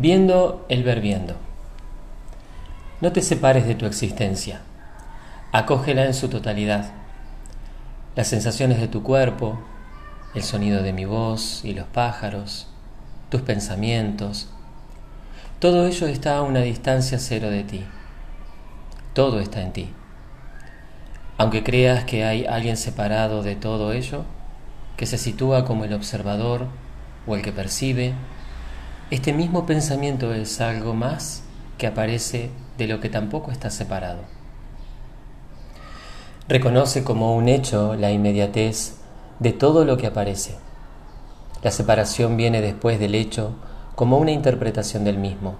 Viendo el ver viendo. No te separes de tu existencia. Acógela en su totalidad. Las sensaciones de tu cuerpo, el sonido de mi voz y los pájaros, tus pensamientos, todo ello está a una distancia cero de ti. Todo está en ti. Aunque creas que hay alguien separado de todo ello, que se sitúa como el observador o el que percibe, este mismo pensamiento es algo más que aparece de lo que tampoco está separado. Reconoce como un hecho la inmediatez de todo lo que aparece. La separación viene después del hecho como una interpretación del mismo.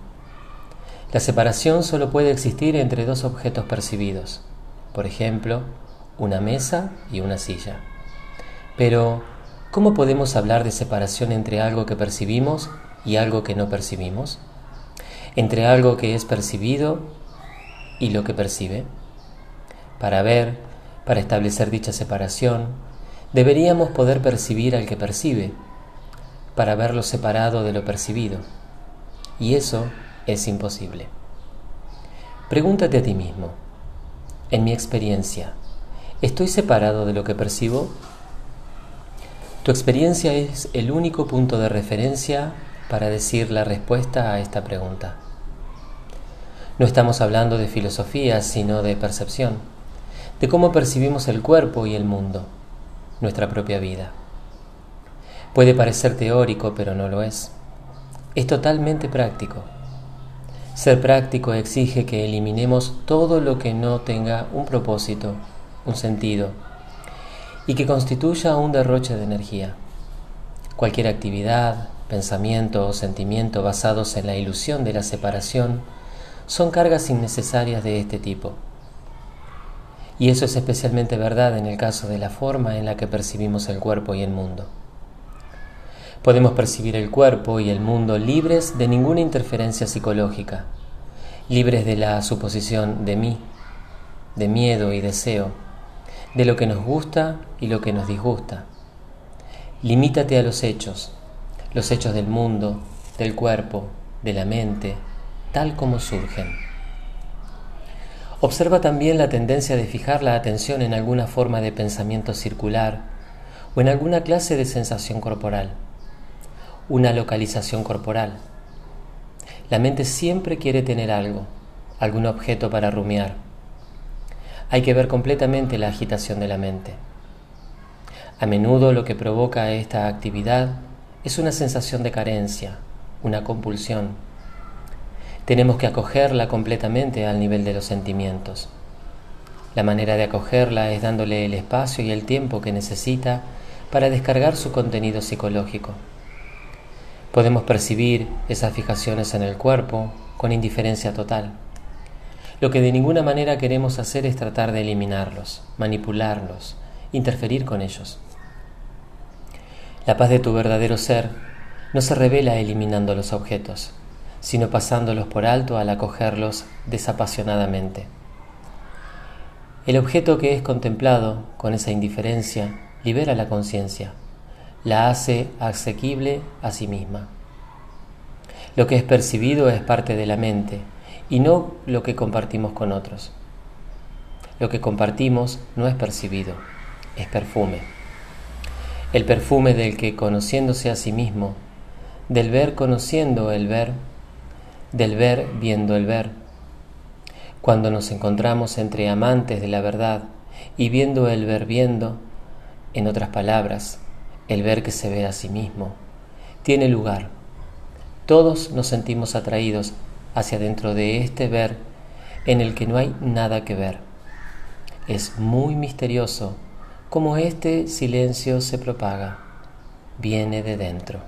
La separación solo puede existir entre dos objetos percibidos, por ejemplo, una mesa y una silla. Pero, ¿cómo podemos hablar de separación entre algo que percibimos y algo que no percibimos, entre algo que es percibido y lo que percibe. Para ver, para establecer dicha separación, deberíamos poder percibir al que percibe, para verlo separado de lo percibido. Y eso es imposible. Pregúntate a ti mismo, en mi experiencia, ¿estoy separado de lo que percibo? Tu experiencia es el único punto de referencia para decir la respuesta a esta pregunta. No estamos hablando de filosofía, sino de percepción, de cómo percibimos el cuerpo y el mundo, nuestra propia vida. Puede parecer teórico, pero no lo es. Es totalmente práctico. Ser práctico exige que eliminemos todo lo que no tenga un propósito, un sentido, y que constituya un derroche de energía. Cualquier actividad, pensamiento o sentimiento basados en la ilusión de la separación son cargas innecesarias de este tipo. Y eso es especialmente verdad en el caso de la forma en la que percibimos el cuerpo y el mundo. Podemos percibir el cuerpo y el mundo libres de ninguna interferencia psicológica, libres de la suposición de mí, de miedo y deseo, de lo que nos gusta y lo que nos disgusta. Limítate a los hechos, los hechos del mundo, del cuerpo, de la mente, tal como surgen. Observa también la tendencia de fijar la atención en alguna forma de pensamiento circular o en alguna clase de sensación corporal, una localización corporal. La mente siempre quiere tener algo, algún objeto para rumiar. Hay que ver completamente la agitación de la mente. A menudo lo que provoca esta actividad es una sensación de carencia, una compulsión. Tenemos que acogerla completamente al nivel de los sentimientos. La manera de acogerla es dándole el espacio y el tiempo que necesita para descargar su contenido psicológico. Podemos percibir esas fijaciones en el cuerpo con indiferencia total. Lo que de ninguna manera queremos hacer es tratar de eliminarlos, manipularlos, interferir con ellos. La paz de tu verdadero ser no se revela eliminando los objetos, sino pasándolos por alto al acogerlos desapasionadamente. El objeto que es contemplado con esa indiferencia libera la conciencia, la hace asequible a sí misma. Lo que es percibido es parte de la mente y no lo que compartimos con otros. Lo que compartimos no es percibido, es perfume el perfume del que conociéndose a sí mismo, del ver conociendo el ver, del ver viendo el ver. Cuando nos encontramos entre amantes de la verdad y viendo el ver viendo, en otras palabras, el ver que se ve a sí mismo, tiene lugar. Todos nos sentimos atraídos hacia dentro de este ver en el que no hay nada que ver. Es muy misterioso como este silencio se propaga, viene de dentro.